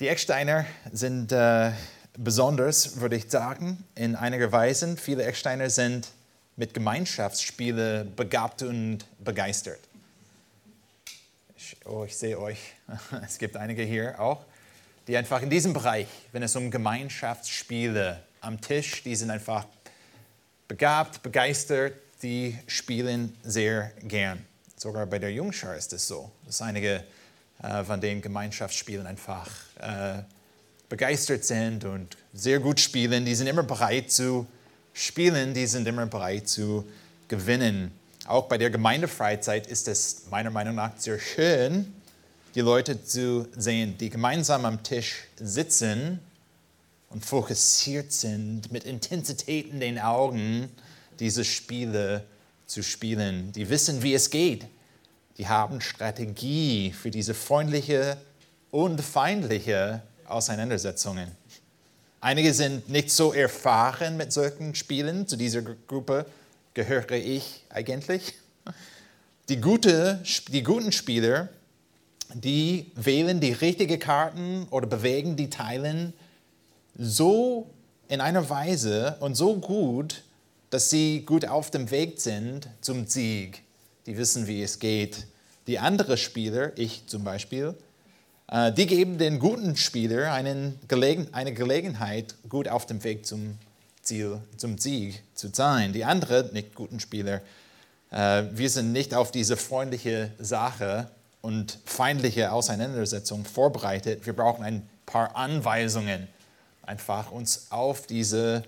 Die Ecksteiner sind äh, besonders, würde ich sagen, in einiger Weise. Viele Ecksteiner sind mit Gemeinschaftsspielen begabt und begeistert. Ich, oh, ich sehe euch. Es gibt einige hier auch, die einfach in diesem Bereich, wenn es um Gemeinschaftsspiele am Tisch, die sind einfach begabt, begeistert, die spielen sehr gern. Sogar bei der Jungschar ist es so, dass einige von den Gemeinschaftsspielen einfach äh, begeistert sind und sehr gut spielen. Die sind immer bereit zu spielen, die sind immer bereit zu gewinnen. Auch bei der Gemeindefreizeit ist es meiner Meinung nach sehr schön, die Leute zu sehen, die gemeinsam am Tisch sitzen und fokussiert sind, mit Intensität in den Augen diese Spiele zu spielen. Die wissen, wie es geht die haben Strategie für diese freundliche und feindliche Auseinandersetzungen. Einige sind nicht so erfahren mit solchen Spielen. Zu dieser Gruppe gehöre ich eigentlich. Die, gute, die guten Spieler, die wählen die richtigen Karten oder bewegen die Teilen so in einer Weise und so gut, dass sie gut auf dem Weg sind zum Sieg die wissen, wie es geht. Die anderen Spieler, ich zum Beispiel, äh, die geben den guten Spieler eine Gelegenheit, gut auf dem Weg zum Ziel, zum Sieg zu sein. Die anderen, nicht guten Spieler, äh, wir sind nicht auf diese freundliche Sache und feindliche Auseinandersetzung vorbereitet. Wir brauchen ein paar Anweisungen, einfach uns auf diese,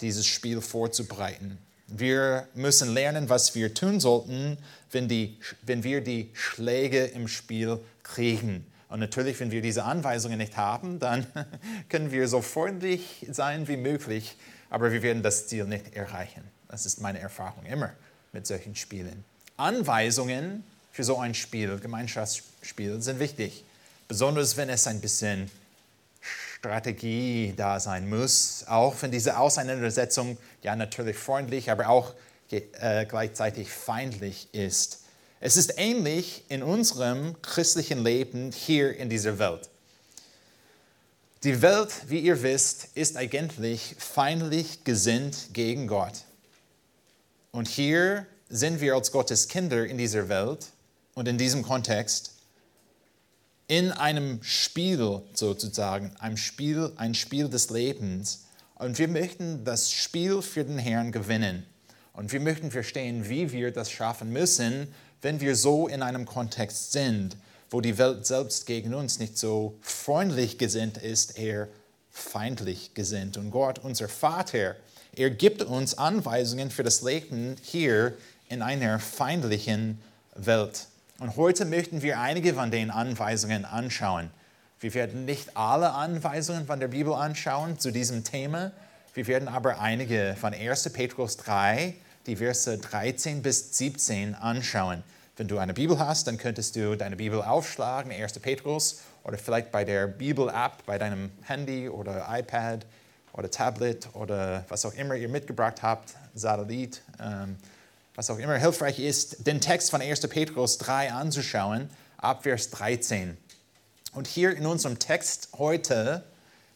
dieses Spiel vorzubereiten. Wir müssen lernen, was wir tun sollten, wenn, die, wenn wir die Schläge im Spiel kriegen. Und natürlich, wenn wir diese Anweisungen nicht haben, dann können wir so freundlich sein wie möglich, aber wir werden das Ziel nicht erreichen. Das ist meine Erfahrung immer mit solchen Spielen. Anweisungen für so ein Spiel, Gemeinschaftsspiel, sind wichtig, besonders wenn es ein bisschen Strategie da sein muss, auch wenn diese Auseinandersetzung ja natürlich freundlich, aber auch äh, gleichzeitig feindlich ist. Es ist ähnlich in unserem christlichen Leben hier in dieser Welt. Die Welt, wie ihr wisst, ist eigentlich feindlich gesinnt gegen Gott. Und hier sind wir als Gottes Kinder in dieser Welt und in diesem Kontext in einem Spiel sozusagen, ein Spiel, ein Spiel des Lebens. Und wir möchten das Spiel für den Herrn gewinnen. Und wir möchten verstehen, wie wir das schaffen müssen, wenn wir so in einem Kontext sind, wo die Welt selbst gegen uns nicht so freundlich gesinnt ist, eher feindlich gesinnt. Und Gott, unser Vater, er gibt uns Anweisungen für das Leben hier in einer feindlichen Welt. Und heute möchten wir einige von den Anweisungen anschauen. Wir werden nicht alle Anweisungen von der Bibel anschauen zu diesem Thema. Wir werden aber einige von 1. Petrus 3, die Verse 13 bis 17 anschauen. Wenn du eine Bibel hast, dann könntest du deine Bibel aufschlagen, 1. Petrus, oder vielleicht bei der Bibel-App bei deinem Handy oder iPad oder Tablet oder was auch immer ihr mitgebracht habt, Satellit. Ähm, was auch immer hilfreich ist, den Text von 1. Petrus 3 anzuschauen, ab Vers 13. Und hier in unserem Text heute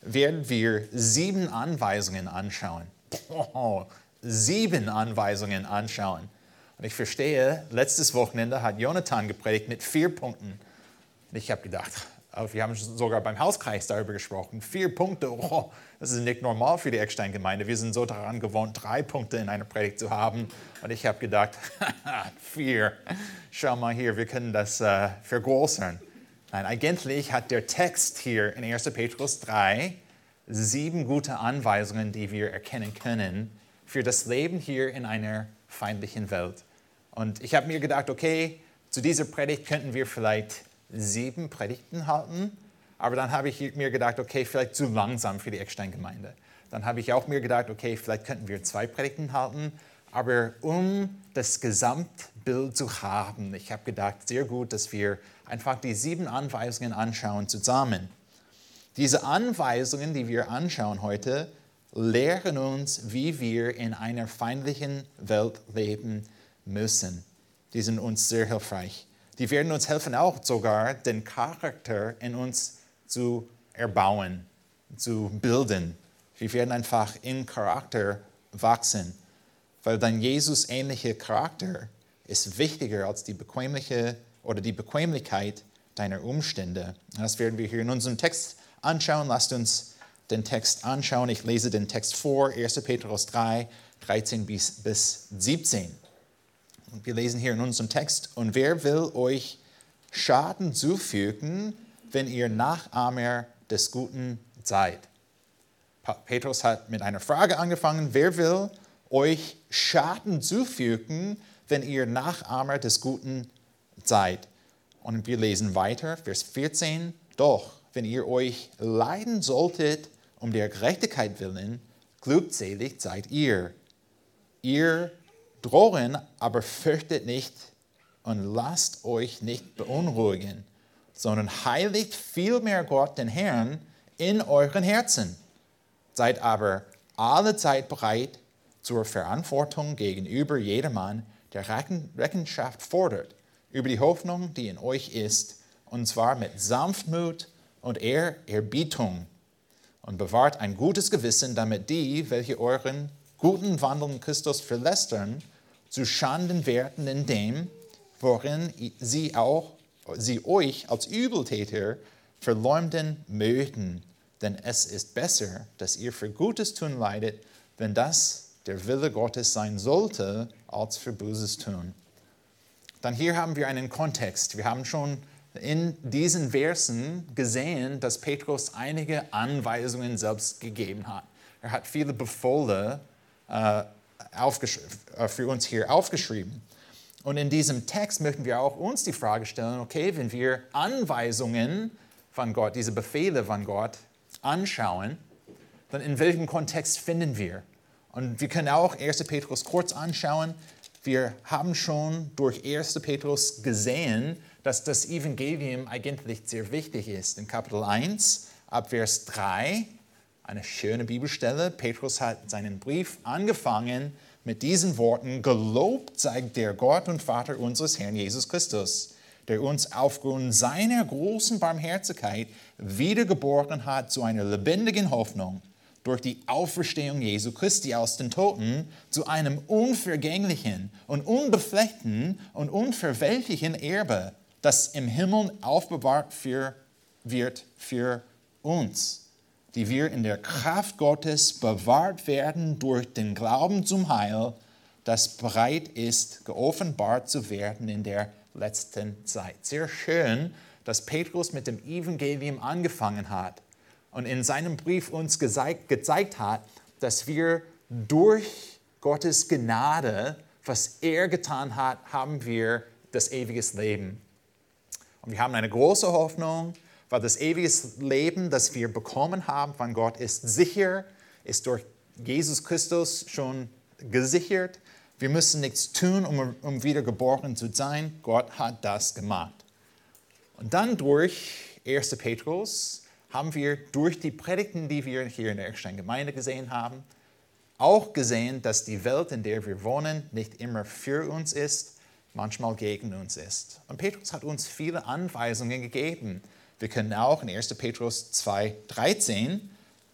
werden wir sieben Anweisungen anschauen. Oh, sieben Anweisungen anschauen. Und ich verstehe, letztes Wochenende hat Jonathan gepredigt mit vier Punkten. Und ich habe gedacht, wir haben sogar beim Hauskreis darüber gesprochen. Vier Punkte, oh, das ist nicht normal für die Eckstein-Gemeinde. Wir sind so daran gewohnt, drei Punkte in einer Predigt zu haben. Und ich habe gedacht, vier, schau mal hier, wir können das äh, vergrößern. Nein, eigentlich hat der Text hier in 1. Petrus 3 sieben gute Anweisungen, die wir erkennen können für das Leben hier in einer feindlichen Welt. Und ich habe mir gedacht, okay, zu dieser Predigt könnten wir vielleicht sieben Predigten halten. Aber dann habe ich mir gedacht, okay, vielleicht zu langsam für die Eckstein-Gemeinde. Dann habe ich auch mir gedacht, okay, vielleicht könnten wir zwei Predigten halten. Aber um das Gesamtbild zu haben, ich habe gedacht, sehr gut, dass wir einfach die sieben Anweisungen anschauen zusammen. Diese Anweisungen, die wir anschauen heute, lehren uns, wie wir in einer feindlichen Welt leben müssen. Die sind uns sehr hilfreich. Die werden uns helfen, auch sogar den Charakter in uns zu erbauen, zu bilden. Wir werden einfach in Charakter wachsen, weil dein Jesus-ähnliche Charakter ist wichtiger als die bequemliche oder die Bequemlichkeit deiner Umstände. Das werden wir hier in unserem Text anschauen. Lasst uns den Text anschauen. Ich lese den Text vor, 1. Petrus 3, 13 bis, bis 17. Und wir lesen hier in unserem Text, und wer will euch Schaden zufügen, wenn ihr Nachahmer des Guten seid? Petrus hat mit einer Frage angefangen, wer will euch Schaden zufügen, wenn ihr Nachahmer des Guten seid? Und wir lesen weiter, Vers 14, doch wenn ihr euch leiden solltet um der Gerechtigkeit willen, glückselig seid ihr. Ihr drohen, aber fürchtet nicht und lasst euch nicht beunruhigen, sondern heiligt vielmehr Gott den Herrn in euren Herzen. Seid aber alle Zeit bereit zur Verantwortung gegenüber jedermann, der Rechenschaft fordert über die Hoffnung, die in euch ist, und zwar mit Sanftmut und Ehrerbietung. Und bewahrt ein gutes Gewissen, damit die, welche euren guten Wandel in Christus verlästern, zu Schanden werden in dem, worin sie auch sie euch als Übeltäter verleumden möchten. Denn es ist besser, dass ihr für Gutes tun leidet, wenn das der Wille Gottes sein sollte, als für Böses tun. Dann hier haben wir einen Kontext. Wir haben schon in diesen Versen gesehen, dass Petrus einige Anweisungen selbst gegeben hat. Er hat viele Befohle äh, für uns hier aufgeschrieben. Und in diesem Text möchten wir auch uns die Frage stellen, okay, wenn wir Anweisungen von Gott, diese Befehle von Gott anschauen, dann in welchem Kontext finden wir? Und wir können auch 1. Petrus kurz anschauen. Wir haben schon durch 1. Petrus gesehen, dass das Evangelium eigentlich sehr wichtig ist. In Kapitel 1, ab Vers 3, eine schöne Bibelstelle. Petrus hat seinen Brief angefangen mit diesen Worten, Gelobt sei der Gott und Vater unseres Herrn Jesus Christus, der uns aufgrund seiner großen Barmherzigkeit wiedergeboren hat zu einer lebendigen Hoffnung durch die Auferstehung Jesu Christi aus den Toten zu einem unvergänglichen und unbefleckten und unverwelklichen Erbe, das im Himmel aufbewahrt für, wird für uns die wir in der Kraft Gottes bewahrt werden durch den Glauben zum Heil, das bereit ist, geoffenbart zu werden in der letzten Zeit. Sehr schön, dass Petrus mit dem Evangelium angefangen hat und in seinem Brief uns gezeigt, gezeigt hat, dass wir durch Gottes Gnade, was er getan hat, haben wir das ewige Leben. Und wir haben eine große Hoffnung, weil das ewige Leben, das wir bekommen haben von Gott, ist sicher, ist durch Jesus Christus schon gesichert. Wir müssen nichts tun, um, um wiedergeboren zu sein. Gott hat das gemacht. Und dann durch 1. Petrus haben wir durch die Predigten, die wir hier in der Eckstein Gemeinde gesehen haben, auch gesehen, dass die Welt, in der wir wohnen, nicht immer für uns ist, manchmal gegen uns ist. Und Petrus hat uns viele Anweisungen gegeben, wir können auch in 1. Petrus 2, 13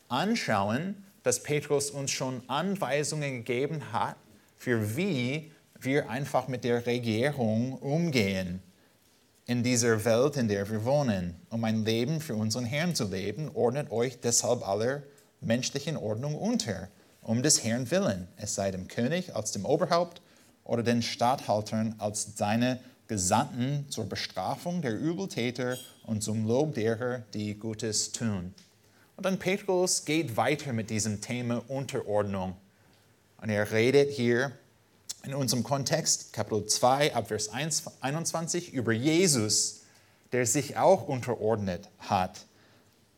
anschauen, dass Petrus uns schon Anweisungen gegeben hat, für wie wir einfach mit der Regierung umgehen in dieser Welt, in der wir wohnen. Um ein Leben für unseren Herrn zu leben, ordnet euch deshalb aller menschlichen Ordnung unter, um des Herrn willen, es sei dem König als dem Oberhaupt oder den Statthaltern als seine Gesandten zur Bestrafung der Übeltäter und zum Lob derer, die Gutes tun. Und dann Petrus geht weiter mit diesem Thema Unterordnung. Und er redet hier in unserem Kontext, Kapitel 2, Abvers 21, über Jesus, der sich auch unterordnet hat.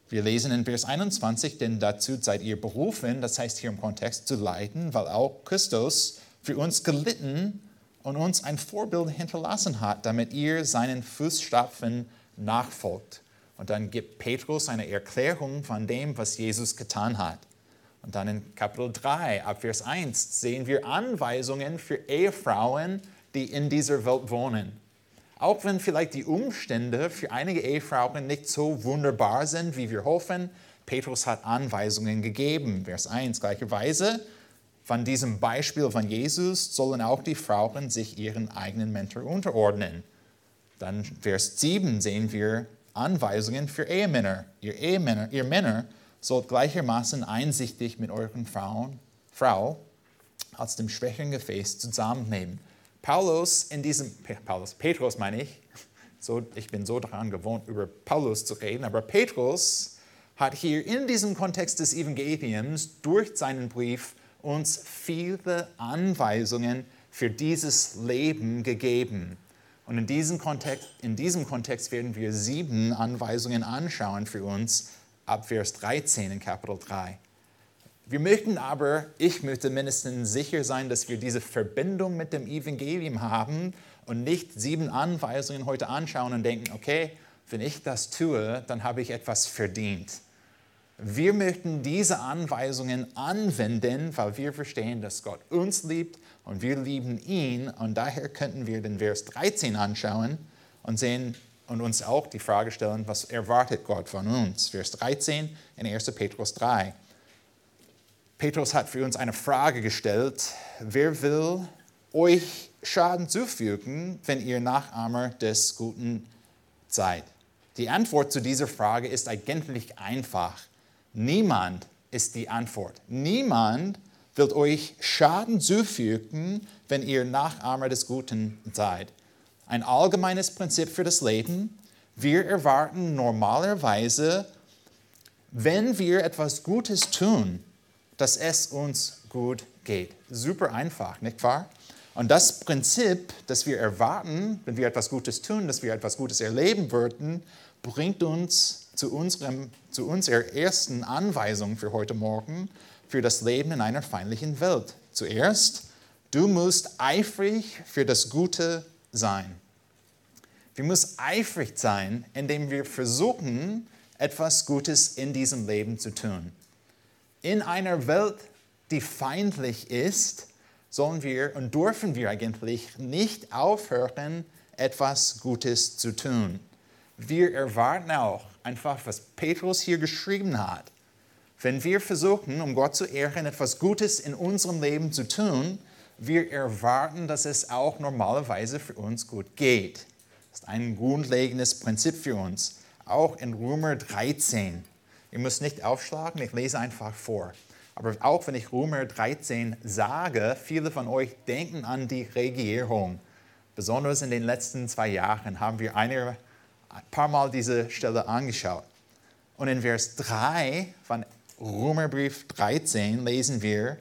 Wir lesen in Vers 21, denn dazu seid ihr berufen, das heißt hier im Kontext, zu leiden, weil auch Christus für uns gelitten und uns ein Vorbild hinterlassen hat, damit ihr seinen Fußstapfen nachfolgt. Und dann gibt Petrus eine Erklärung von dem, was Jesus getan hat. Und dann in Kapitel 3, ab Vers 1, sehen wir Anweisungen für Ehefrauen, die in dieser Welt wohnen. Auch wenn vielleicht die Umstände für einige Ehefrauen nicht so wunderbar sind, wie wir hoffen, Petrus hat Anweisungen gegeben. Vers 1, gleicherweise, von diesem Beispiel von Jesus sollen auch die Frauen sich ihren eigenen Mentor unterordnen. Dann Vers 7 sehen wir Anweisungen für Ehemänner. Ihr Ehemänner, ihr Männer sollt gleichermaßen einsichtig mit euren Frauen, Frau als dem schwächeren Gefäß zusammennehmen. Paulus in diesem, Paulus, Petrus meine ich, so, ich bin so daran gewohnt, über Paulus zu reden, aber Petrus hat hier in diesem Kontext des Evangeliums durch seinen Brief uns viele Anweisungen für dieses Leben gegeben. Und in diesem, Kontext, in diesem Kontext werden wir sieben Anweisungen anschauen für uns ab Vers 13 in Kapitel 3. Wir möchten aber, ich möchte mindestens sicher sein, dass wir diese Verbindung mit dem Evangelium haben und nicht sieben Anweisungen heute anschauen und denken, okay, wenn ich das tue, dann habe ich etwas verdient. Wir möchten diese Anweisungen anwenden, weil wir verstehen, dass Gott uns liebt und wir lieben ihn. Und daher könnten wir den Vers 13 anschauen und sehen und uns auch die Frage stellen, was erwartet Gott von uns? Vers 13 in 1. Petrus 3. Petrus hat für uns eine Frage gestellt, wer will euch Schaden zufügen, wenn ihr Nachahmer des Guten seid? Die Antwort zu dieser Frage ist eigentlich einfach. Niemand ist die Antwort. Niemand wird euch Schaden zufügen, wenn ihr Nachahmer des Guten seid. Ein allgemeines Prinzip für das Leben. Wir erwarten normalerweise, wenn wir etwas Gutes tun, dass es uns gut geht. Super einfach, nicht wahr? Und das Prinzip, das wir erwarten, wenn wir etwas Gutes tun, dass wir etwas Gutes erleben würden, bringt uns zu, unserem, zu unserer ersten Anweisung für heute Morgen für das Leben in einer feindlichen Welt. Zuerst, du musst eifrig für das Gute sein. Wir müssen eifrig sein, indem wir versuchen, etwas Gutes in diesem Leben zu tun. In einer Welt, die feindlich ist, sollen wir und dürfen wir eigentlich nicht aufhören, etwas Gutes zu tun. Wir erwarten auch einfach, was Petrus hier geschrieben hat. Wenn wir versuchen, um Gott zu ehren, etwas Gutes in unserem Leben zu tun, wir erwarten, dass es auch normalerweise für uns gut geht. Das ist ein grundlegendes Prinzip für uns. Auch in Römer 13. Ihr müsst nicht aufschlagen, ich lese einfach vor. Aber auch wenn ich Römer 13 sage, viele von euch denken an die Regierung. Besonders in den letzten zwei Jahren haben wir eine ein paar Mal diese Stelle angeschaut. Und in Vers 3 von Römerbrief 13 lesen wir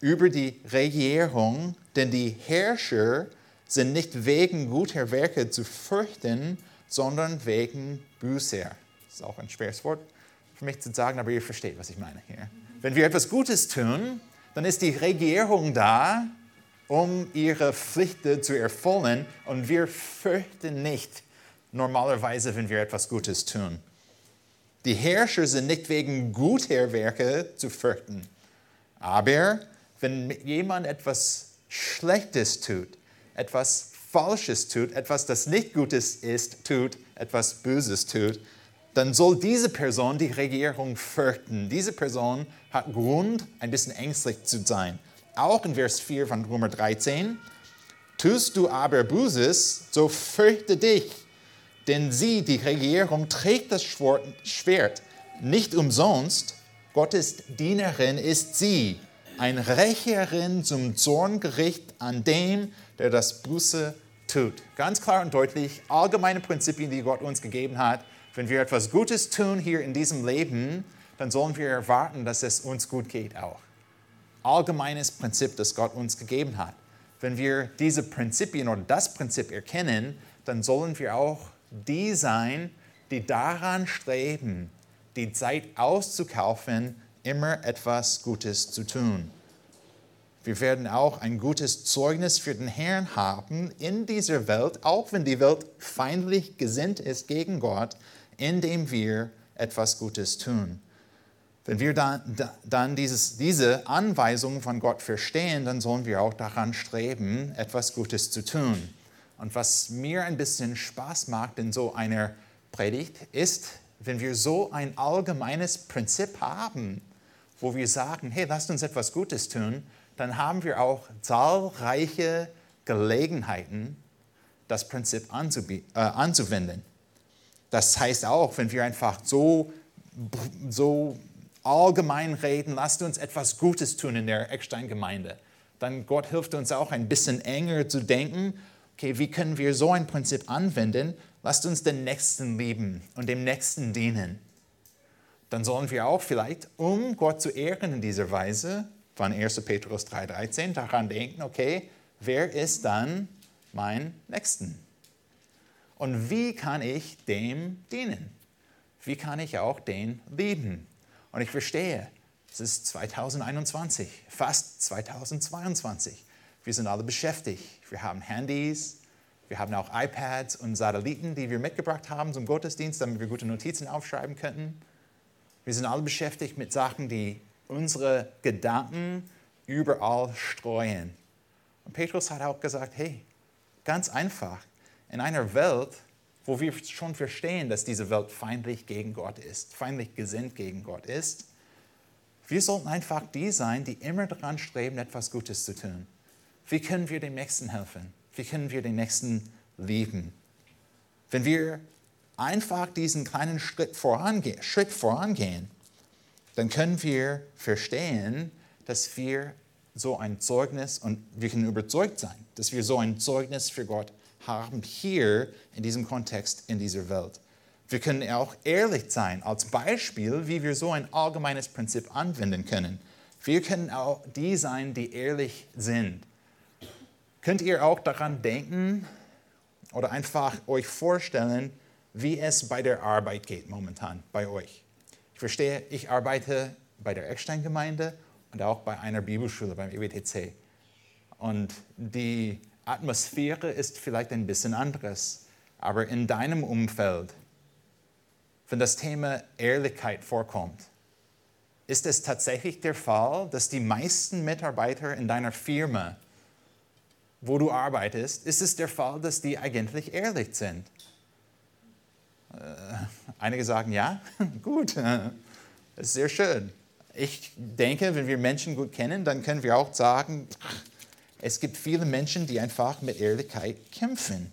über die Regierung, denn die Herrscher sind nicht wegen guter Werke zu fürchten, sondern wegen Buße. Das ist auch ein schweres Wort für mich zu sagen, aber ihr versteht, was ich meine hier. Wenn wir etwas Gutes tun, dann ist die Regierung da, um ihre Pflichten zu erfüllen und wir fürchten nicht normalerweise, wenn wir etwas Gutes tun. Die Herrscher sind nicht wegen guter Werke zu fürchten. Aber wenn jemand etwas Schlechtes tut, etwas Falsches tut, etwas, das nicht Gutes ist, tut, etwas Böses tut, dann soll diese Person die Regierung fürchten. Diese Person hat Grund, ein bisschen ängstlich zu sein. Auch in Vers 4 von Römer 13. Tust du aber Böses, so fürchte dich denn sie, die Regierung, trägt das Schwert nicht umsonst. Gottes Dienerin ist sie, ein Rächerin zum Zorngericht an dem, der das Buße tut. Ganz klar und deutlich, allgemeine Prinzipien, die Gott uns gegeben hat. Wenn wir etwas Gutes tun hier in diesem Leben, dann sollen wir erwarten, dass es uns gut geht auch. Allgemeines Prinzip, das Gott uns gegeben hat. Wenn wir diese Prinzipien oder das Prinzip erkennen, dann sollen wir auch die sein, die daran streben, die Zeit auszukaufen, immer etwas Gutes zu tun. Wir werden auch ein gutes Zeugnis für den Herrn haben in dieser Welt, auch wenn die Welt feindlich gesinnt ist gegen Gott, indem wir etwas Gutes tun. Wenn wir dann, dann dieses, diese Anweisung von Gott verstehen, dann sollen wir auch daran streben, etwas Gutes zu tun. Und was mir ein bisschen Spaß macht in so einer Predigt, ist, wenn wir so ein allgemeines Prinzip haben, wo wir sagen, hey, lasst uns etwas Gutes tun, dann haben wir auch zahlreiche Gelegenheiten, das Prinzip äh, anzuwenden. Das heißt auch, wenn wir einfach so, so allgemein reden, lasst uns etwas Gutes tun in der Eckstein-Gemeinde, dann Gott hilft uns auch ein bisschen enger zu denken, okay, wie können wir so ein Prinzip anwenden? Lasst uns den Nächsten lieben und dem Nächsten dienen. Dann sollen wir auch vielleicht, um Gott zu ehren in dieser Weise, von 1. Petrus 3,13 daran denken, okay, wer ist dann mein Nächsten? Und wie kann ich dem dienen? Wie kann ich auch den lieben? Und ich verstehe, es ist 2021, fast 2022. Wir sind alle beschäftigt. Wir haben Handys, wir haben auch iPads und Satelliten, die wir mitgebracht haben zum Gottesdienst, damit wir gute Notizen aufschreiben könnten. Wir sind alle beschäftigt mit Sachen, die unsere Gedanken überall streuen. Und Petrus hat auch gesagt, hey, ganz einfach, in einer Welt, wo wir schon verstehen, dass diese Welt feindlich gegen Gott ist, feindlich gesinnt gegen Gott ist, wir sollten einfach die sein, die immer daran streben, etwas Gutes zu tun. Wie können wir dem Nächsten helfen? Wie können wir den Nächsten lieben? Wenn wir einfach diesen kleinen Schritt, vorange Schritt vorangehen, dann können wir verstehen, dass wir so ein Zeugnis, und wir können überzeugt sein, dass wir so ein Zeugnis für Gott haben, hier in diesem Kontext, in dieser Welt. Wir können auch ehrlich sein, als Beispiel, wie wir so ein allgemeines Prinzip anwenden können. Wir können auch die sein, die ehrlich sind. Könnt ihr auch daran denken oder einfach euch vorstellen, wie es bei der Arbeit geht momentan bei euch? Ich verstehe, ich arbeite bei der Eckstein-Gemeinde und auch bei einer Bibelschule beim EWTC. Und die Atmosphäre ist vielleicht ein bisschen anderes, aber in deinem Umfeld, wenn das Thema Ehrlichkeit vorkommt, ist es tatsächlich der Fall, dass die meisten Mitarbeiter in deiner Firma, wo du arbeitest, ist es der Fall, dass die eigentlich ehrlich sind? Äh, einige sagen ja, gut, das ist sehr schön. Ich denke, wenn wir Menschen gut kennen, dann können wir auch sagen, es gibt viele Menschen, die einfach mit Ehrlichkeit kämpfen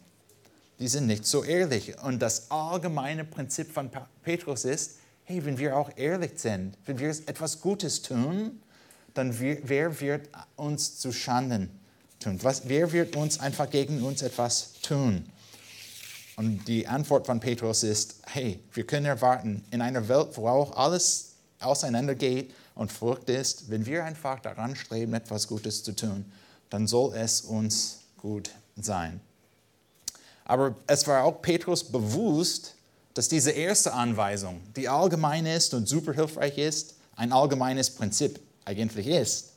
die sind nicht so ehrlich. Und das allgemeine Prinzip von Petrus ist, hey, wenn wir auch ehrlich sind, wenn wir etwas Gutes tun, dann wer wird uns zu Schanden tun? Was, wer wird uns einfach gegen uns etwas tun? Und die Antwort von Petrus ist, hey, wir können erwarten, in einer Welt, wo auch alles auseinandergeht und Furcht ist, wenn wir einfach daran streben, etwas Gutes zu tun, dann soll es uns gut sein. Aber es war auch Petrus bewusst, dass diese erste Anweisung, die allgemein ist und super hilfreich ist, ein allgemeines Prinzip eigentlich ist.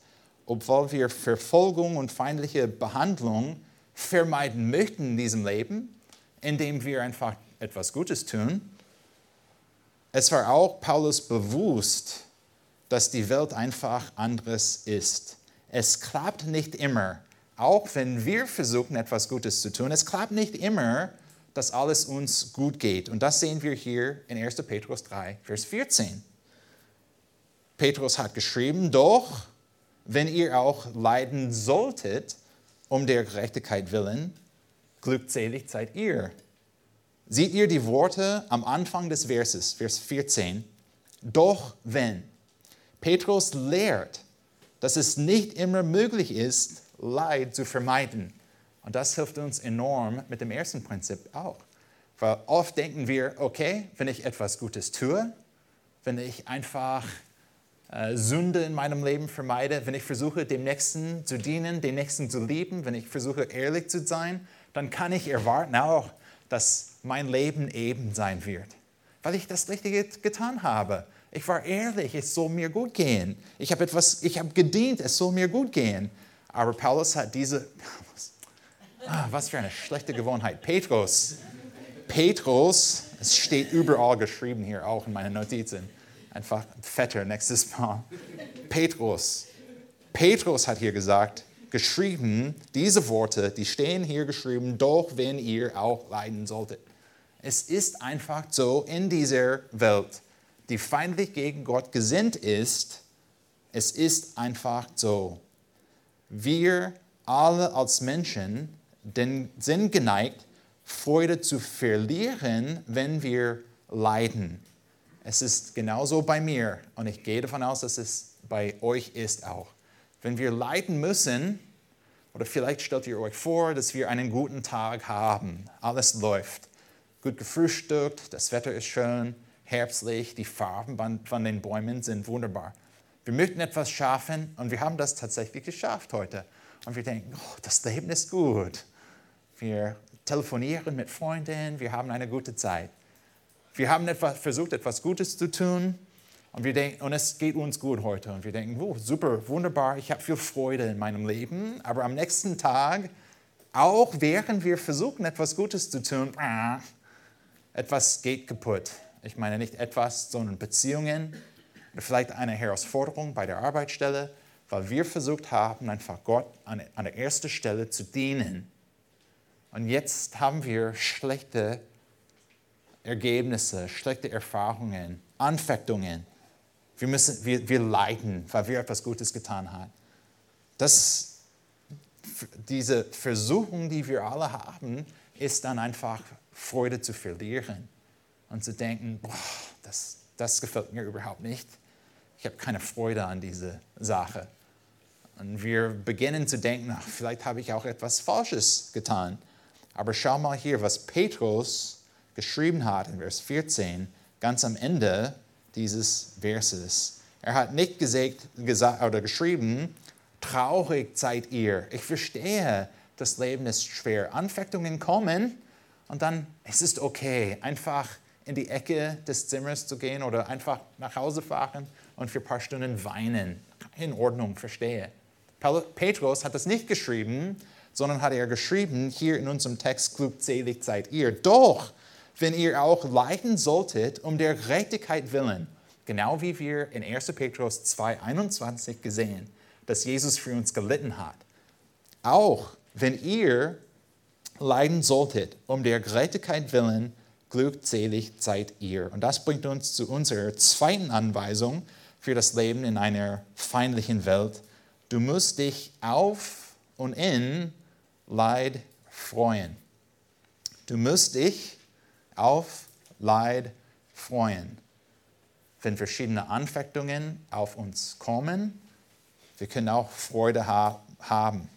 Obwohl wir Verfolgung und feindliche Behandlung vermeiden möchten in diesem Leben, indem wir einfach etwas Gutes tun, es war auch Paulus bewusst, dass die Welt einfach anderes ist. Es klappt nicht immer, auch wenn wir versuchen, etwas Gutes zu tun, es klappt nicht immer, dass alles uns gut geht. Und das sehen wir hier in 1. Petrus 3, Vers 14. Petrus hat geschrieben, doch wenn ihr auch leiden solltet, um der Gerechtigkeit willen, glückselig seid ihr. Seht ihr die Worte am Anfang des Verses, Vers 14? Doch wenn. Petrus lehrt, dass es nicht immer möglich ist, Leid zu vermeiden. Und das hilft uns enorm mit dem ersten Prinzip auch. Weil oft denken wir, okay, wenn ich etwas Gutes tue, wenn ich einfach Sünde in meinem Leben vermeide, wenn ich versuche, dem Nächsten zu dienen, den Nächsten zu lieben, wenn ich versuche, ehrlich zu sein, dann kann ich erwarten auch, dass mein Leben eben sein wird. Weil ich das Richtige getan habe. Ich war ehrlich, es soll mir gut gehen. Ich habe etwas, ich habe gedient, es soll mir gut gehen. Aber Paulus hat diese, ah, was für eine schlechte Gewohnheit. Petrus, Petrus, es steht überall geschrieben hier, auch in meinen Notizen. Einfach fetter nächstes Mal. Petrus, Petrus hat hier gesagt, geschrieben, diese Worte, die stehen hier geschrieben, doch wenn ihr auch leiden solltet. Es ist einfach so in dieser Welt, die feindlich gegen Gott gesinnt ist, es ist einfach so. Wir alle als Menschen sind geneigt, Freude zu verlieren, wenn wir leiden. Es ist genauso bei mir und ich gehe davon aus, dass es bei euch ist auch. Wenn wir leiden müssen, oder vielleicht stellt ihr euch vor, dass wir einen guten Tag haben, alles läuft, gut gefrühstückt, das Wetter ist schön, herbstlich, die Farben von den Bäumen sind wunderbar. Wir möchten etwas schaffen und wir haben das tatsächlich geschafft heute. Und wir denken, oh, das Leben ist gut. Wir telefonieren mit Freunden, wir haben eine gute Zeit. Wir haben etwas, versucht, etwas Gutes zu tun und, wir denken, und es geht uns gut heute. Und wir denken, oh, super, wunderbar, ich habe viel Freude in meinem Leben. Aber am nächsten Tag, auch während wir versuchen, etwas Gutes zu tun, etwas geht kaputt. Ich meine nicht etwas, sondern Beziehungen oder vielleicht eine Herausforderung bei der Arbeitsstelle, weil wir versucht haben, einfach Gott an der ersten Stelle zu dienen. Und jetzt haben wir schlechte Ergebnisse, schlechte Erfahrungen, Anfechtungen. Wir, müssen, wir, wir leiden, weil wir etwas Gutes getan haben. Das, diese Versuchung, die wir alle haben, ist dann einfach Freude zu verlieren und zu denken, boah, das, das gefällt mir überhaupt nicht. Ich habe keine Freude an dieser Sache. Und wir beginnen zu denken, ach, vielleicht habe ich auch etwas Falsches getan. Aber schau mal hier, was Petrus geschrieben hat in Vers 14, ganz am Ende dieses Verses. Er hat nicht gesagt, gesagt oder geschrieben, traurig seid ihr. Ich verstehe, das Leben ist schwer. Anfechtungen kommen und dann es ist okay, einfach in die Ecke des Zimmers zu gehen oder einfach nach Hause fahren und für ein paar Stunden weinen. In Ordnung, verstehe. Petrus hat das nicht geschrieben, sondern hat er geschrieben, hier in unserem Text, glückselig seid ihr. Doch, wenn ihr auch leiden solltet, um der Gerechtigkeit willen, genau wie wir in 1. Petrus 2,21 gesehen, dass Jesus für uns gelitten hat. Auch wenn ihr leiden solltet, um der Gerechtigkeit willen, glückselig seid ihr. Und das bringt uns zu unserer zweiten Anweisung für das Leben in einer feindlichen Welt. Du musst dich auf und in Leid freuen. Du musst dich auf Leid freuen. Wenn verschiedene Anfechtungen auf uns kommen, wir können auch Freude ha haben.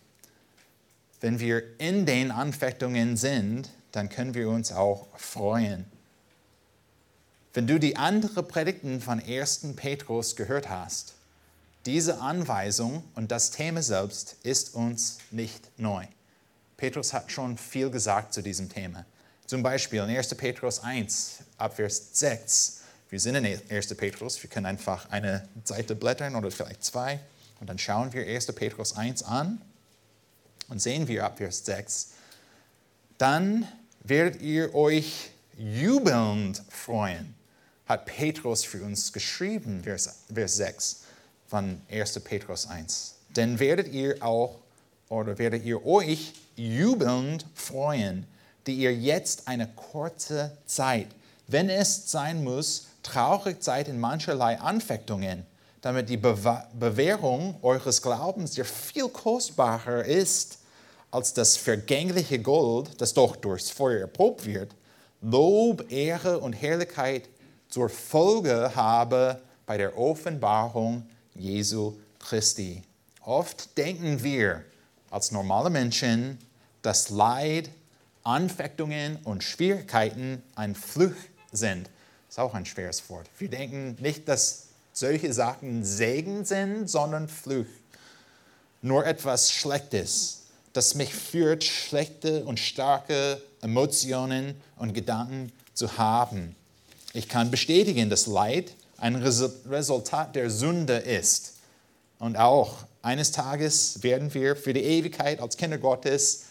Wenn wir in den Anfechtungen sind, dann können wir uns auch freuen. Wenn du die anderen Predigten von 1. Petrus gehört hast, diese Anweisung und das Thema selbst ist uns nicht neu. Petrus hat schon viel gesagt zu diesem Thema. Zum Beispiel in 1. Petrus 1, Abvers 6. Wir sind in 1. Petrus, wir können einfach eine Seite blättern oder vielleicht zwei und dann schauen wir 1. Petrus 1 an und sehen wir Abvers 6. Dann werdet ihr euch jubelnd freuen, hat Petrus für uns geschrieben, Vers, Vers 6 von 1. Petrus 1. Denn werdet ihr auch oder werdet ihr euch jubelnd freuen, die ihr jetzt eine kurze Zeit, wenn es sein muss, traurig seid in mancherlei Anfechtungen, damit die Bewährung eures Glaubens, der viel kostbarer ist als das vergängliche Gold, das doch durchs Feuer erprobt wird, Lob, Ehre und Herrlichkeit zur Folge habe bei der Offenbarung Jesu Christi. Oft denken wir als normale Menschen, dass Leid, Anfechtungen und Schwierigkeiten ein Fluch sind. Das ist auch ein schweres Wort. Wir denken nicht, dass solche Sachen Segen sind, sondern Fluch. Nur etwas Schlechtes das mich führt, schlechte und starke Emotionen und Gedanken zu haben. Ich kann bestätigen, dass Leid ein Resultat der Sünde ist. Und auch eines Tages werden wir für die Ewigkeit als Kinder Gottes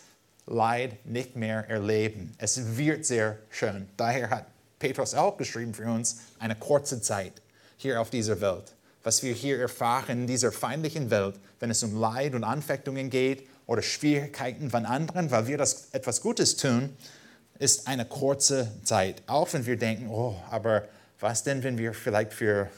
Leid nicht mehr erleben. Es wird sehr schön. Daher hat Petrus auch geschrieben für uns eine kurze Zeit hier auf dieser Welt. was wir hier erfahren in dieser feindlichen Welt, wenn es um Leid und Anfechtungen geht oder Schwierigkeiten von anderen, weil wir das etwas Gutes tun, ist eine kurze Zeit. Auch wenn wir denken, oh, aber was denn, wenn wir vielleicht für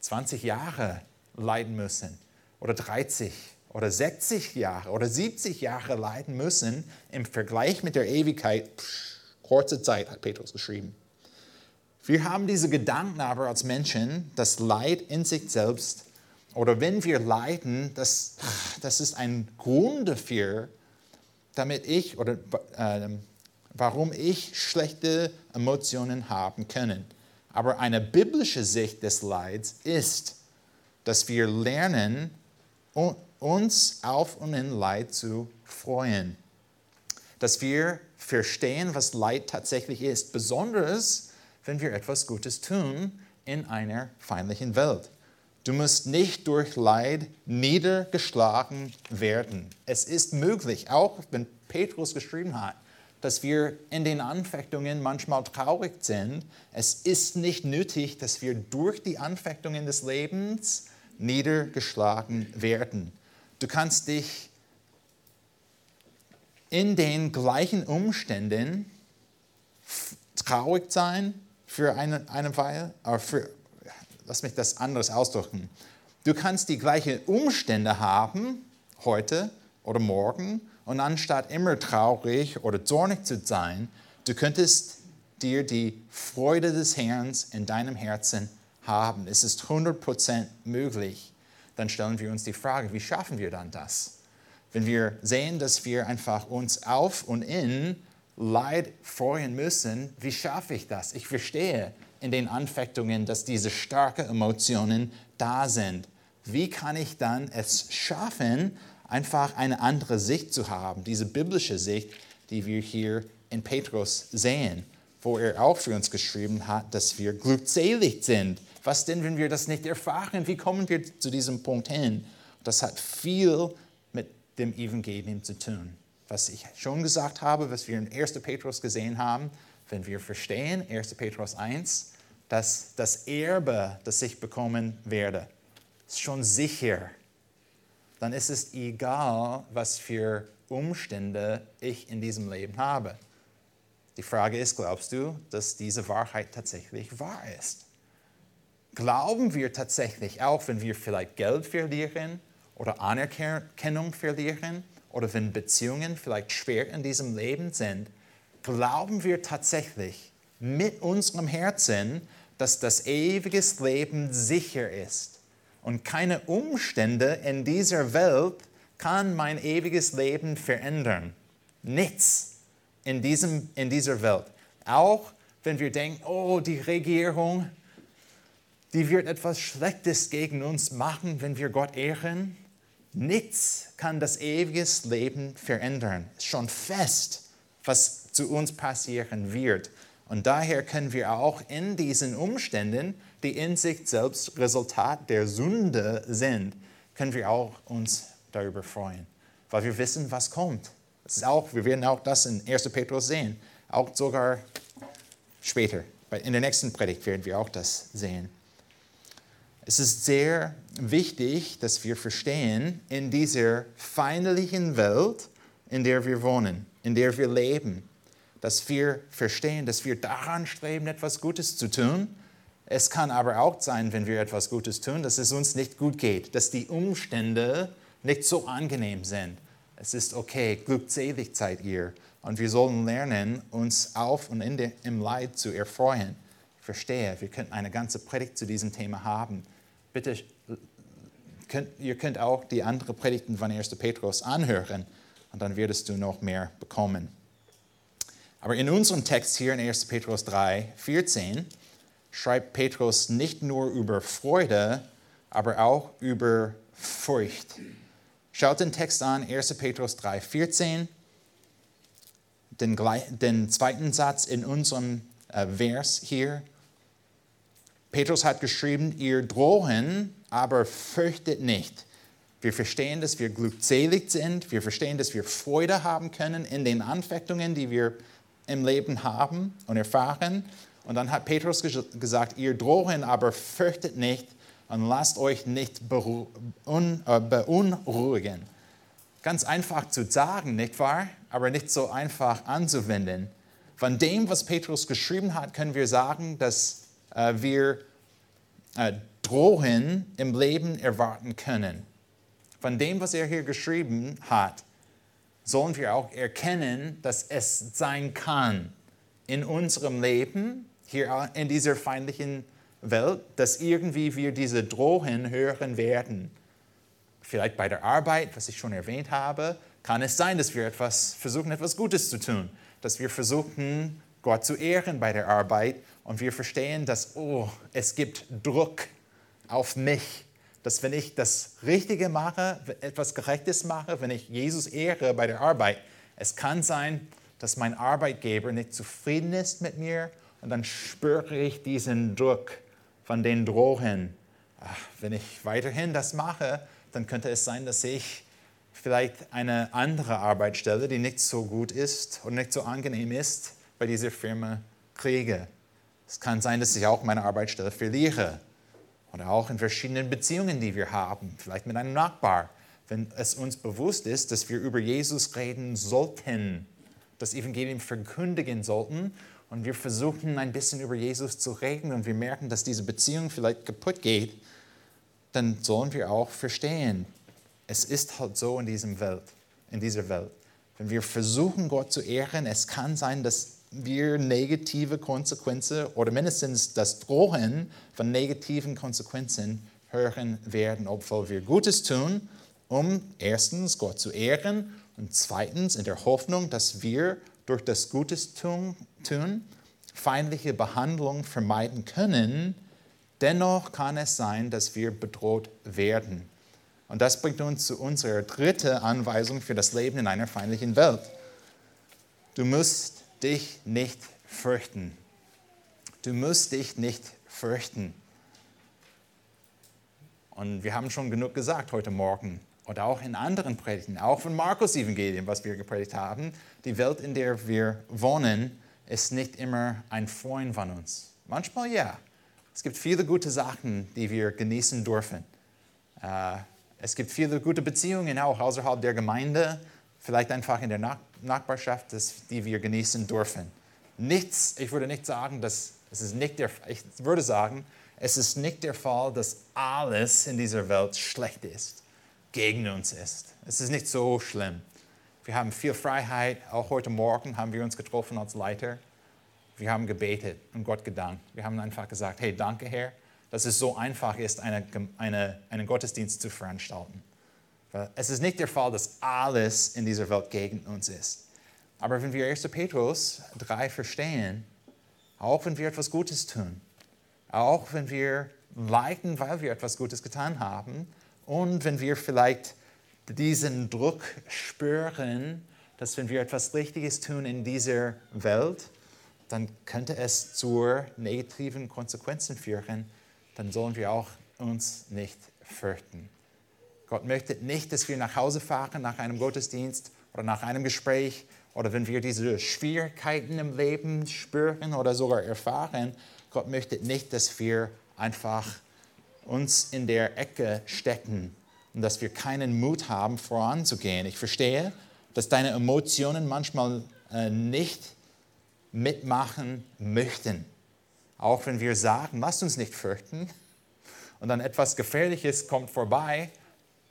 20 Jahre leiden müssen oder 30 oder 60 Jahre oder 70 Jahre leiden müssen im Vergleich mit der Ewigkeit? Pff, kurze Zeit, hat Petrus geschrieben. Wir haben diese Gedanken aber als Menschen, dass Leid in sich selbst oder wenn wir leiden, das, das ist ein Grund dafür, damit ich oder äh, warum ich schlechte Emotionen haben können. Aber eine biblische Sicht des Leids ist, dass wir lernen, uns auf und in Leid zu freuen. Dass wir verstehen, was Leid tatsächlich ist, besonders wenn wir etwas Gutes tun in einer feindlichen Welt. Du musst nicht durch Leid niedergeschlagen werden. Es ist möglich, auch wenn Petrus geschrieben hat, dass wir in den Anfechtungen manchmal traurig sind. Es ist nicht nötig, dass wir durch die Anfechtungen des Lebens niedergeschlagen werden. Du kannst dich in den gleichen Umständen traurig sein für eine, eine Weile, aber für, lass mich das anders ausdrücken. Du kannst die gleichen Umstände haben heute oder morgen und anstatt immer traurig oder zornig zu sein, du könntest dir die Freude des Herrn in deinem Herzen haben. Es ist 100% möglich. Dann stellen wir uns die Frage, wie schaffen wir dann das? Wenn wir sehen, dass wir einfach uns auf und in Leid freuen müssen, wie schaffe ich das? Ich verstehe in den Anfechtungen, dass diese starken Emotionen da sind. Wie kann ich dann es schaffen, einfach eine andere Sicht zu haben, diese biblische Sicht, die wir hier in Petrus sehen, wo er auch für uns geschrieben hat, dass wir glückselig sind. Was denn, wenn wir das nicht erfahren? Wie kommen wir zu diesem Punkt hin? Das hat viel mit dem Evangelium zu tun. Was ich schon gesagt habe, was wir in 1. Petrus gesehen haben, wenn wir verstehen, 1. Petrus 1, dass das Erbe, das ich bekommen werde, ist schon sicher dann ist es egal, was für Umstände ich in diesem Leben habe. Die Frage ist, glaubst du, dass diese Wahrheit tatsächlich wahr ist? Glauben wir tatsächlich, auch wenn wir vielleicht Geld verlieren oder Anerkennung verlieren oder wenn Beziehungen vielleicht schwer in diesem Leben sind, glauben wir tatsächlich mit unserem Herzen, dass das ewige Leben sicher ist? Und keine Umstände in dieser Welt kann mein ewiges Leben verändern. Nichts in, diesem, in dieser Welt. Auch wenn wir denken, oh, die Regierung, die wird etwas Schlechtes gegen uns machen, wenn wir Gott ehren. Nichts kann das ewige Leben verändern. Ist schon fest, was zu uns passieren wird. Und daher können wir auch in diesen Umständen die in sich selbst Resultat der Sünde sind, können wir auch uns darüber freuen, weil wir wissen, was kommt. Das ist auch, wir werden auch das in 1. Petrus sehen, auch sogar später. In der nächsten Predigt werden wir auch das sehen. Es ist sehr wichtig, dass wir verstehen, in dieser feindlichen Welt, in der wir wohnen, in der wir leben, dass wir verstehen, dass wir daran streben, etwas Gutes zu tun es kann aber auch sein, wenn wir etwas Gutes tun, dass es uns nicht gut geht, dass die Umstände nicht so angenehm sind. Es ist okay, glückselig seid ihr. Und wir sollen lernen, uns auf und in der, im Leid zu erfreuen. Ich verstehe, wir könnten eine ganze Predigt zu diesem Thema haben. Bitte, könnt, ihr könnt auch die anderen Predigten von 1. Petrus anhören und dann wirst du noch mehr bekommen. Aber in unserem Text hier in 1. Petrus 3, 14, schreibt Petrus nicht nur über Freude, aber auch über Furcht. Schaut den Text an, 1. Petrus 3, 14. Den, den zweiten Satz in unserem äh, Vers hier. Petrus hat geschrieben, ihr drohen, aber fürchtet nicht. Wir verstehen, dass wir glückselig sind. Wir verstehen, dass wir Freude haben können in den Anfechtungen, die wir im Leben haben und erfahren. Und dann hat Petrus gesagt, ihr drohen aber fürchtet nicht, und lasst euch nicht äh, beunruhigen. Ganz einfach zu sagen, nicht wahr? Aber nicht so einfach anzuwenden. Von dem, was Petrus geschrieben hat, können wir sagen, dass wir äh, Drohen im Leben erwarten können. Von dem, was er hier geschrieben hat, sollen wir auch erkennen, dass es sein kann in unserem Leben, hier in dieser feindlichen Welt, dass irgendwie wir diese Drohen hören werden. Vielleicht bei der Arbeit, was ich schon erwähnt habe, kann es sein, dass wir etwas versuchen, etwas Gutes zu tun, dass wir versuchen, Gott zu ehren bei der Arbeit und wir verstehen, dass oh, es gibt Druck auf mich, dass wenn ich das Richtige mache, etwas Gerechtes mache, wenn ich Jesus ehre bei der Arbeit, es kann sein, dass mein Arbeitgeber nicht zufrieden ist mit mir und dann spüre ich diesen Druck von den Drohen. Ach, wenn ich weiterhin das mache, dann könnte es sein, dass ich vielleicht eine andere Arbeitsstelle, die nicht so gut ist und nicht so angenehm ist, bei dieser Firma kriege. Es kann sein, dass ich auch meine Arbeitsstelle verliere. Oder auch in verschiedenen Beziehungen, die wir haben, vielleicht mit einem Nachbar. Wenn es uns bewusst ist, dass wir über Jesus reden sollten, das Evangelium verkündigen sollten und wir versuchen ein bisschen über Jesus zu reden und wir merken, dass diese Beziehung vielleicht kaputt geht, dann sollen wir auch verstehen, es ist halt so in, diesem Welt, in dieser Welt. Wenn wir versuchen, Gott zu ehren, es kann sein, dass wir negative Konsequenzen oder mindestens das Drohen von negativen Konsequenzen hören werden, obwohl wir Gutes tun, um erstens Gott zu ehren und zweitens in der Hoffnung, dass wir durch das Gutes tun, feindliche Behandlung vermeiden können, dennoch kann es sein, dass wir bedroht werden. Und das bringt uns zu unserer dritten Anweisung für das Leben in einer feindlichen Welt. Du musst dich nicht fürchten. Du musst dich nicht fürchten. Und wir haben schon genug gesagt heute Morgen oder auch in anderen Predigten, auch von Markus Evangelium, was wir gepredigt haben. Die Welt, in der wir wohnen, ist nicht immer ein Freund von uns. Manchmal ja. Es gibt viele gute Sachen, die wir genießen dürfen. Äh, es gibt viele gute Beziehungen auch außerhalb der Gemeinde, vielleicht einfach in der Nachbarschaft, die wir genießen dürfen. Nichts, ich würde nicht sagen, dass es ist nicht der, ich würde sagen, es ist nicht der Fall, dass alles in dieser Welt schlecht ist, gegen uns ist. Es ist nicht so schlimm. Wir haben viel Freiheit. Auch heute Morgen haben wir uns getroffen als Leiter. Wir haben gebetet und Gott gedankt. Wir haben einfach gesagt, hey, danke Herr, dass es so einfach ist, eine, eine, einen Gottesdienst zu veranstalten. Es ist nicht der Fall, dass alles in dieser Welt gegen uns ist. Aber wenn wir 1. Petrus 3 verstehen, auch wenn wir etwas Gutes tun, auch wenn wir leiden, weil wir etwas Gutes getan haben, und wenn wir vielleicht diesen Druck spüren, dass wenn wir etwas Richtiges tun in dieser Welt, dann könnte es zu negativen Konsequenzen führen, dann sollen wir auch uns nicht fürchten. Gott möchte nicht, dass wir nach Hause fahren nach einem Gottesdienst oder nach einem Gespräch oder wenn wir diese Schwierigkeiten im Leben spüren oder sogar erfahren. Gott möchte nicht, dass wir einfach uns in der Ecke stecken und dass wir keinen Mut haben, voranzugehen. Ich verstehe, dass deine Emotionen manchmal äh, nicht mitmachen möchten. Auch wenn wir sagen, lasst uns nicht fürchten. Und dann etwas Gefährliches kommt vorbei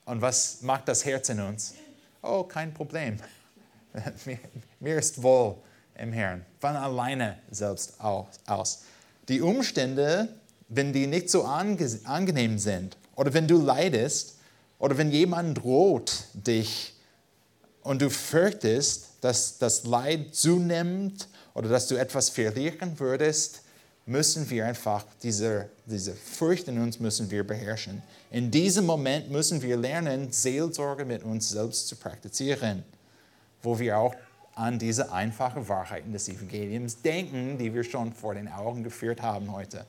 und was macht das Herz in uns? Oh, kein Problem. Mir, ist wohl im Herrn. Von alleine selbst aus. Die Umstände, wenn die nicht so angenehm sind oder wenn du leidest oder wenn jemand droht dich und du fürchtest, dass das Leid zunimmt oder dass du etwas verlieren würdest, müssen wir einfach diese, diese Furcht in uns müssen wir beherrschen. In diesem Moment müssen wir lernen, Seelsorge mit uns selbst zu praktizieren, wo wir auch an diese einfachen Wahrheiten des Evangeliums denken, die wir schon vor den Augen geführt haben heute.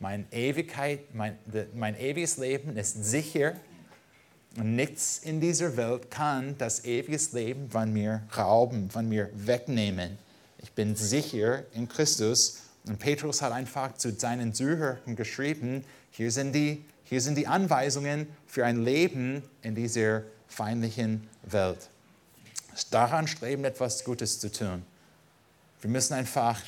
Meine Ewigkeit, mein, mein ewiges Leben ist sicher und nichts in dieser Welt kann das ewige Leben von mir rauben, von mir wegnehmen. Ich bin sicher in Christus und Petrus hat einfach zu seinen Zuhörern geschrieben, hier sind die Hier sind die Anweisungen für ein Leben in dieser feindlichen Welt. Daran streben, etwas Gutes zu tun. Wir müssen einfach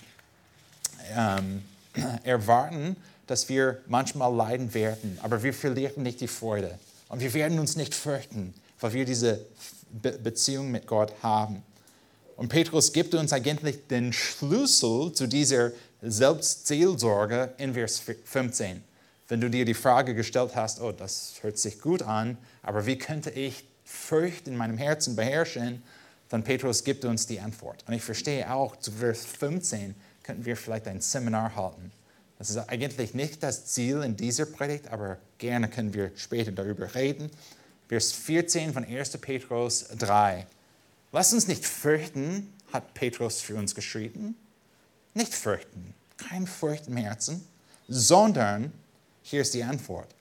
ähm, erwarten, dass wir manchmal leiden werden, aber wir verlieren nicht die Freude. Und wir werden uns nicht fürchten, weil wir diese Be Beziehung mit Gott haben. Und Petrus gibt uns eigentlich den Schlüssel zu dieser Selbstseelsorge in Vers 15. Wenn du dir die Frage gestellt hast, oh, das hört sich gut an, aber wie könnte ich Furcht in meinem Herzen beherrschen, dann Petrus gibt uns die Antwort. Und ich verstehe auch, zu Vers 15 könnten wir vielleicht ein Seminar halten. Das ist eigentlich nicht das Ziel in dieser Predigt, aber gerne können wir später darüber reden. Vers 14 von 1. Petrus 3. Lass uns nicht fürchten, hat Petrus für uns geschrieben. Nicht fürchten, kein Furcht im Herzen, sondern, hier ist die Antwort,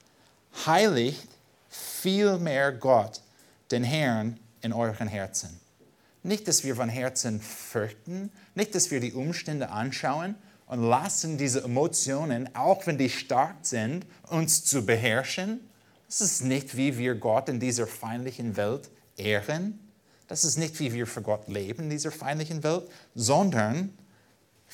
heiligt vielmehr Gott, den Herrn, in euren Herzen. Nicht, dass wir von Herzen fürchten, nicht, dass wir die Umstände anschauen und lassen diese Emotionen, auch wenn die stark sind, uns zu beherrschen. Das ist nicht, wie wir Gott in dieser feindlichen Welt ehren. Das ist nicht, wie wir für Gott leben in dieser feindlichen Welt, sondern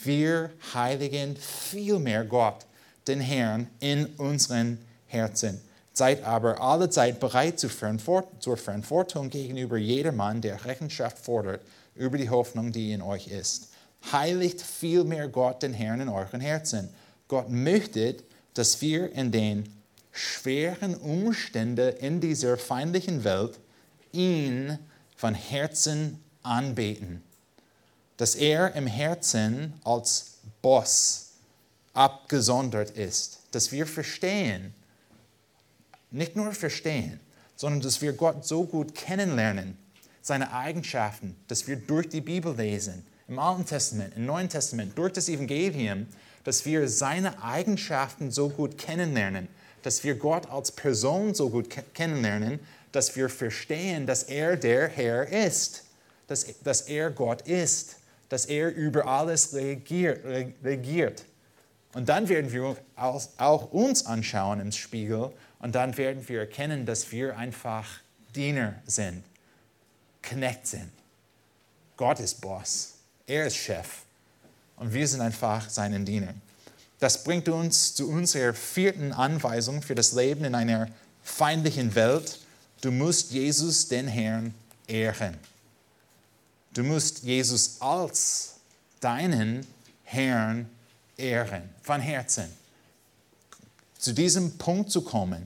wir heiligen vielmehr Gott, den Herrn, in unseren Herzen. Seid aber alle Zeit bereit zur Verantwortung gegenüber jedermann, der Rechenschaft fordert über die Hoffnung, die in euch ist. Heiligt vielmehr Gott, den Herrn, in euren Herzen. Gott möchte, dass wir in den schweren Umständen in dieser feindlichen Welt ihn von Herzen anbeten. Dass er im Herzen als Boss abgesondert ist. Dass wir verstehen, nicht nur verstehen, sondern dass wir Gott so gut kennenlernen, seine Eigenschaften, dass wir durch die Bibel lesen, im Alten Testament, im Neuen Testament, durch das Evangelium, dass wir seine Eigenschaften so gut kennenlernen, dass wir Gott als Person so gut kennenlernen, dass wir verstehen, dass er der Herr ist, dass, dass er Gott ist, dass er über alles regiert. regiert. Und dann werden wir auch uns anschauen im Spiegel und dann werden wir erkennen, dass wir einfach Diener sind, Knecht sind. Gott ist Boss, er ist Chef und wir sind einfach seinen Diener. Das bringt uns zu unserer vierten Anweisung für das Leben in einer feindlichen Welt Du musst Jesus, den Herrn, ehren. Du musst Jesus als deinen Herrn ehren, von Herzen. Zu diesem Punkt zu kommen,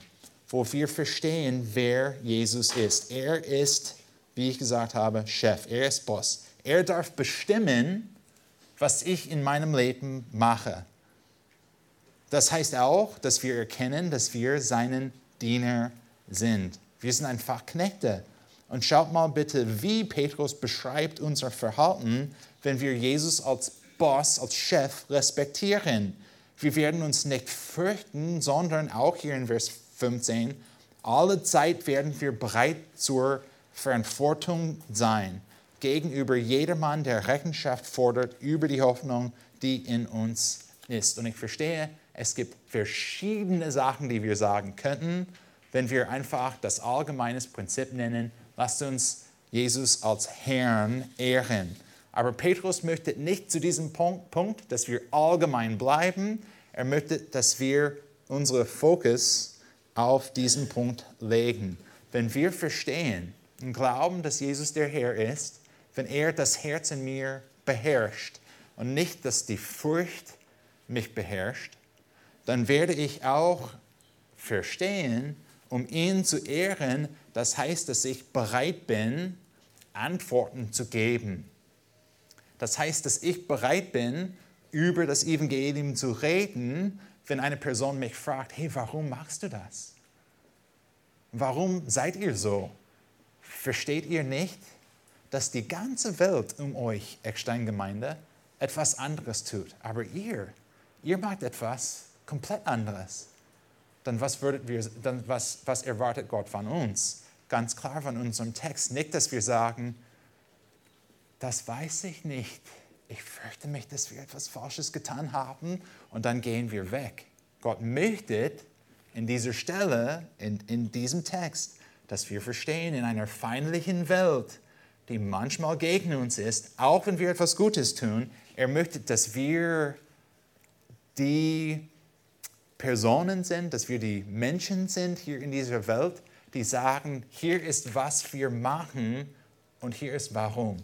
wo wir verstehen, wer Jesus ist. Er ist, wie ich gesagt habe, Chef, er ist Boss. Er darf bestimmen, was ich in meinem Leben mache. Das heißt auch, dass wir erkennen, dass wir seinen Diener sind. Wir sind einfach Knechte. Und schaut mal bitte, wie Petrus beschreibt unser Verhalten, wenn wir Jesus als Boss, als Chef respektieren. Wir werden uns nicht fürchten, sondern auch hier in Vers 15, alle Zeit werden wir bereit zur Verantwortung sein gegenüber jedermann, der Rechenschaft fordert über die Hoffnung, die in uns ist. Und ich verstehe, es gibt verschiedene Sachen, die wir sagen könnten wenn wir einfach das allgemeine Prinzip nennen, lasst uns Jesus als Herrn ehren. Aber Petrus möchte nicht zu diesem Punkt, dass wir allgemein bleiben. Er möchte, dass wir unseren Fokus auf diesen Punkt legen. Wenn wir verstehen und glauben, dass Jesus der Herr ist, wenn er das Herz in mir beherrscht und nicht, dass die Furcht mich beherrscht, dann werde ich auch verstehen, um ihn zu ehren, das heißt, dass ich bereit bin, Antworten zu geben. Das heißt, dass ich bereit bin, über das Evangelium zu reden, wenn eine Person mich fragt, hey, warum machst du das? Warum seid ihr so? Versteht ihr nicht, dass die ganze Welt um euch, Eckstein-Gemeinde, etwas anderes tut? Aber ihr, ihr macht etwas komplett anderes dann was, würdet wir, dann was, was erwartet Gott von uns? Ganz klar von unserem Text. Nicht, dass wir sagen, das weiß ich nicht. Ich fürchte mich, dass wir etwas Falsches getan haben und dann gehen wir weg. Gott möchte, in dieser Stelle, in, in diesem Text, dass wir verstehen, in einer feindlichen Welt, die manchmal gegen uns ist, auch wenn wir etwas Gutes tun, er möchte, dass wir die Personen sind, dass wir die Menschen sind hier in dieser Welt, die sagen, hier ist, was wir machen und hier ist warum.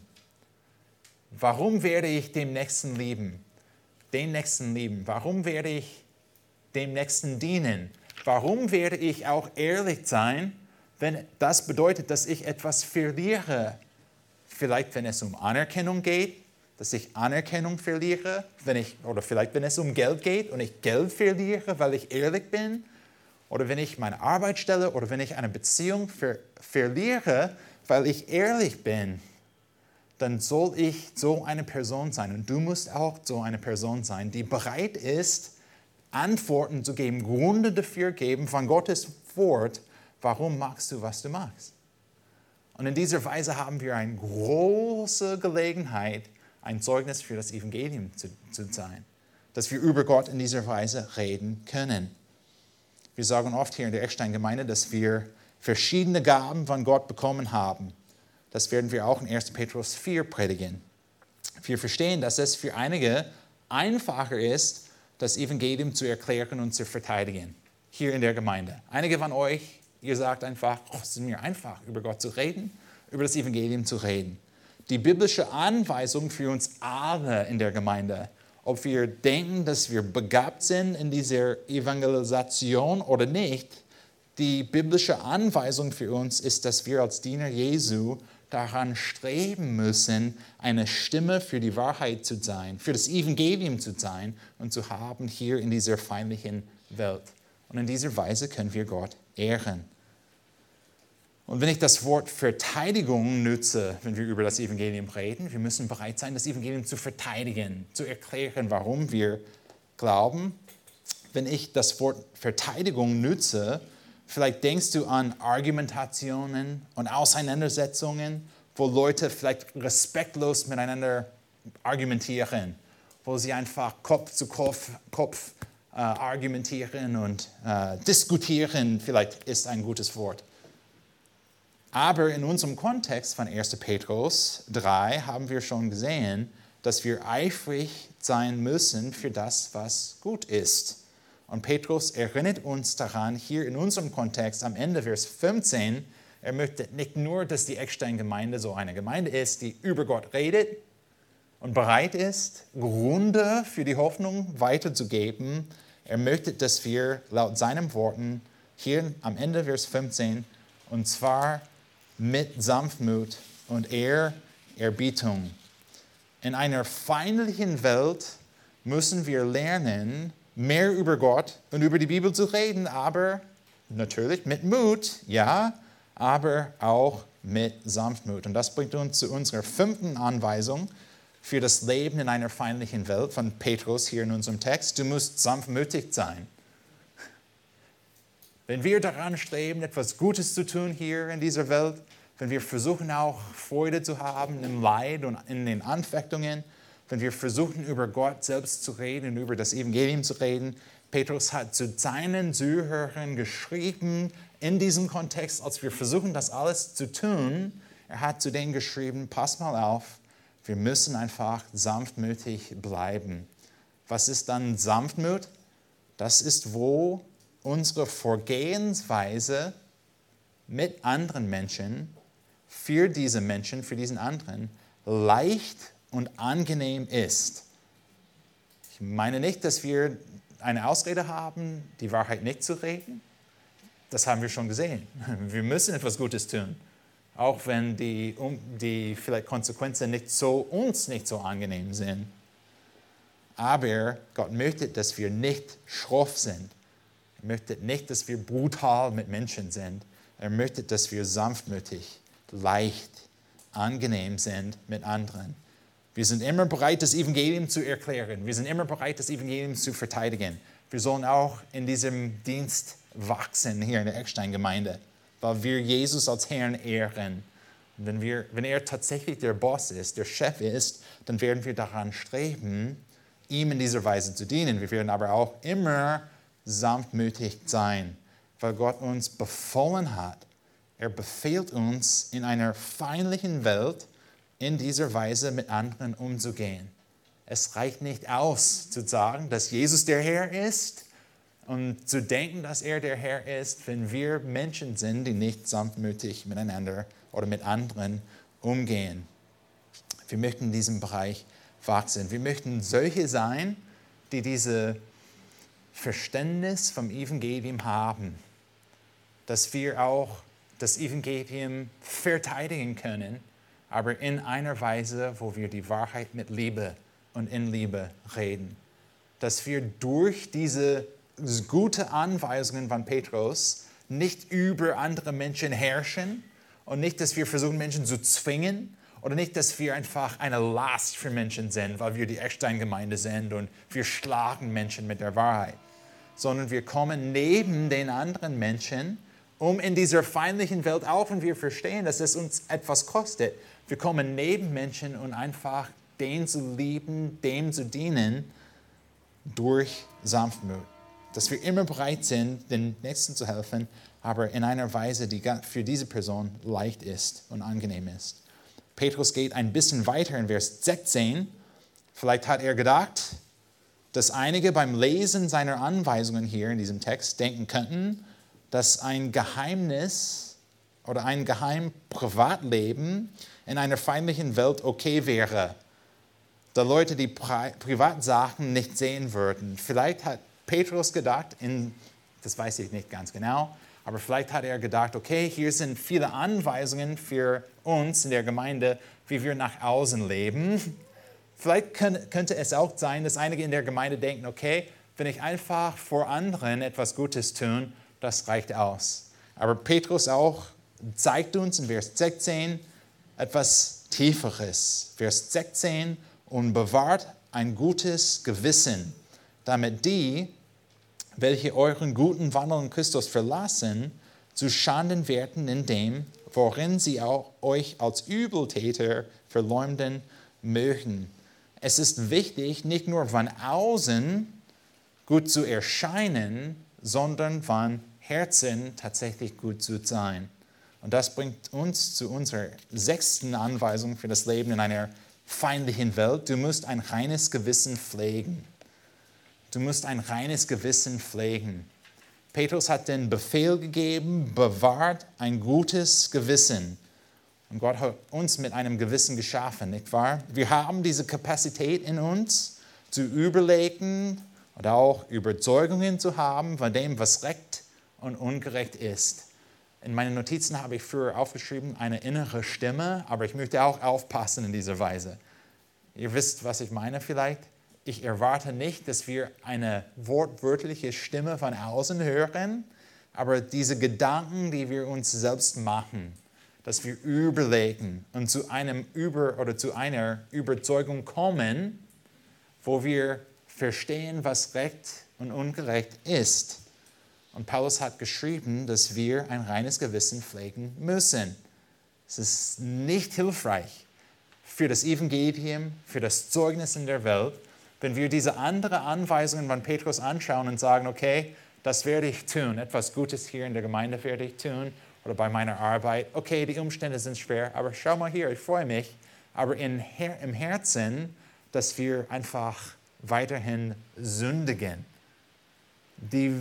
Warum werde ich dem Nächsten lieben? Den Nächsten lieben. Warum werde ich dem Nächsten dienen? Warum werde ich auch ehrlich sein, wenn das bedeutet, dass ich etwas verliere? Vielleicht, wenn es um Anerkennung geht, dass ich Anerkennung verliere, wenn ich, oder vielleicht, wenn es um Geld geht und ich Geld verliere, weil ich ehrlich bin, oder wenn ich meine Arbeitsstelle oder wenn ich eine Beziehung ver verliere, weil ich ehrlich bin, dann soll ich so eine Person sein. Und du musst auch so eine Person sein, die bereit ist, Antworten zu geben, Gründe dafür geben von Gottes Wort, warum machst du, was du machst. Und in dieser Weise haben wir eine große Gelegenheit, ein Zeugnis für das Evangelium zu, zu sein, dass wir über Gott in dieser Weise reden können. Wir sagen oft hier in der Eckstein-Gemeinde, dass wir verschiedene Gaben von Gott bekommen haben. Das werden wir auch in 1. Petrus 4 predigen. Wir verstehen, dass es für einige einfacher ist, das Evangelium zu erklären und zu verteidigen, hier in der Gemeinde. Einige von euch, ihr sagt einfach, oh, es ist mir einfach, über Gott zu reden, über das Evangelium zu reden. Die biblische Anweisung für uns alle in der Gemeinde, ob wir denken, dass wir begabt sind in dieser Evangelisation oder nicht, die biblische Anweisung für uns ist, dass wir als Diener Jesu daran streben müssen, eine Stimme für die Wahrheit zu sein, für das Evangelium zu sein und zu haben hier in dieser feindlichen Welt. Und in dieser Weise können wir Gott ehren. Und wenn ich das Wort Verteidigung nutze, wenn wir über das Evangelium reden, wir müssen bereit sein, das Evangelium zu verteidigen, zu erklären, warum wir glauben. Wenn ich das Wort Verteidigung nutze, Vielleicht denkst du an Argumentationen und Auseinandersetzungen, wo Leute vielleicht respektlos miteinander argumentieren, wo sie einfach Kopf zu Kopf, Kopf äh, argumentieren und äh, diskutieren, vielleicht ist ein gutes Wort. Aber in unserem Kontext von 1. Petrus 3 haben wir schon gesehen, dass wir eifrig sein müssen für das, was gut ist. Und Petrus erinnert uns daran, hier in unserem Kontext am Ende Vers 15, er möchte nicht nur, dass die Eckstein-Gemeinde so eine Gemeinde ist, die über Gott redet und bereit ist, Gründe für die Hoffnung weiterzugeben. Er möchte, dass wir laut seinen Worten hier am Ende Vers 15, und zwar mit Sanftmut und Ehrerbietung. In einer feindlichen Welt müssen wir lernen, mehr über Gott und über die Bibel zu reden, aber natürlich mit Mut, ja, aber auch mit Sanftmut. Und das bringt uns zu unserer fünften Anweisung für das Leben in einer feindlichen Welt von Petrus hier in unserem Text. Du musst sanftmütig sein. Wenn wir daran streben, etwas Gutes zu tun hier in dieser Welt, wenn wir versuchen auch Freude zu haben im Leid und in den Anfechtungen, wenn wir versuchen, über Gott selbst zu reden und über das Evangelium zu reden. Petrus hat zu seinen Zuhörern geschrieben, in diesem Kontext, als wir versuchen, das alles zu tun, er hat zu denen geschrieben, pass mal auf, wir müssen einfach sanftmütig bleiben. Was ist dann Sanftmut? Das ist, wo unsere Vorgehensweise mit anderen Menschen, für diese Menschen, für diesen anderen, leicht und angenehm ist. Ich meine nicht, dass wir eine Ausrede haben, die Wahrheit nicht zu reden. Das haben wir schon gesehen. Wir müssen etwas Gutes tun, auch wenn die, die vielleicht Konsequenzen nicht so, uns nicht so angenehm sind. Aber Gott möchte, dass wir nicht schroff sind. Er möchte nicht, dass wir brutal mit Menschen sind. Er möchte, dass wir sanftmütig, leicht, angenehm sind mit anderen. Wir sind immer bereit, das Evangelium zu erklären. Wir sind immer bereit, das Evangelium zu verteidigen. Wir sollen auch in diesem Dienst wachsen hier in der Eckstein-Gemeinde, weil wir Jesus als Herrn ehren. Und wenn, wir, wenn er tatsächlich der Boss ist, der Chef ist, dann werden wir daran streben, ihm in dieser Weise zu dienen. Wir werden aber auch immer sanftmütig sein. weil Gott uns befohlen hat. Er befehlt uns, in einer feindlichen Welt in dieser Weise mit anderen umzugehen. Es reicht nicht aus zu sagen, dass Jesus der Herr ist und zu denken, dass er der Herr ist, wenn wir Menschen sind, die nicht sanftmütig miteinander oder mit anderen umgehen. Wir möchten in diesem Bereich wachsen. Wir möchten solche sein, die diese Verständnis vom Evangelium haben, dass wir auch das Evangelium verteidigen können, aber in einer Weise, wo wir die Wahrheit mit Liebe und in Liebe reden. Dass wir durch diese gute Anweisungen von Petrus nicht über andere Menschen herrschen und nicht, dass wir versuchen, Menschen zu zwingen oder nicht, dass wir einfach eine Last für Menschen sind, weil wir die Eckstein-Gemeinde sind und wir schlagen Menschen mit der Wahrheit, sondern wir kommen neben den anderen Menschen, um in dieser feindlichen Welt, auch wenn wir verstehen, dass es uns etwas kostet, wir kommen neben Menschen und einfach den zu lieben, dem zu dienen durch Sanftmut. Dass wir immer bereit sind, den Nächsten zu helfen, aber in einer Weise, die für diese Person leicht ist und angenehm ist. Petrus geht ein bisschen weiter in Vers 16. Vielleicht hat er gedacht, dass einige beim Lesen seiner Anweisungen hier in diesem Text denken könnten, dass ein Geheimnis oder ein geheim Privatleben in einer feindlichen Welt okay wäre, da Leute die Pri Privatsachen nicht sehen würden. Vielleicht hat Petrus gedacht, in, das weiß ich nicht ganz genau, aber vielleicht hat er gedacht, okay, hier sind viele Anweisungen für uns in der Gemeinde, wie wir nach außen leben. Vielleicht könnte es auch sein, dass einige in der Gemeinde denken, okay, wenn ich einfach vor anderen etwas Gutes tun, das reicht aus. Aber Petrus auch zeigt uns in Vers 16, etwas Tieferes. Vers 16, und bewahrt ein gutes Gewissen, damit die, welche euren guten Wandel in Christus verlassen, zu Schanden werden in dem, worin sie auch euch als Übeltäter verleumden mögen. Es ist wichtig, nicht nur von außen gut zu erscheinen, sondern von Herzen tatsächlich gut zu sein. Und das bringt uns zu unserer sechsten Anweisung für das Leben in einer feindlichen Welt. Du musst ein reines Gewissen pflegen. Du musst ein reines Gewissen pflegen. Petrus hat den Befehl gegeben, bewahrt ein gutes Gewissen. Und Gott hat uns mit einem Gewissen geschaffen, nicht wahr? Wir haben diese Kapazität in uns, zu überlegen oder auch Überzeugungen zu haben von dem, was recht und ungerecht ist. In meinen Notizen habe ich früher aufgeschrieben, eine innere Stimme, aber ich möchte auch aufpassen in dieser Weise. Ihr wisst, was ich meine vielleicht? Ich erwarte nicht, dass wir eine wortwörtliche Stimme von außen hören, aber diese Gedanken, die wir uns selbst machen, dass wir überlegen und zu einem Über oder zu einer Überzeugung kommen, wo wir verstehen, was recht und ungerecht ist. Und Paulus hat geschrieben, dass wir ein reines Gewissen pflegen müssen. Es ist nicht hilfreich für das Evangelium, für das Zeugnis in der Welt, wenn wir diese anderen Anweisungen von Petrus anschauen und sagen, okay, das werde ich tun, etwas Gutes hier in der Gemeinde werde ich tun oder bei meiner Arbeit. Okay, die Umstände sind schwer, aber schau mal hier, ich freue mich. Aber in, im Herzen, dass wir einfach weiterhin sündigen. Die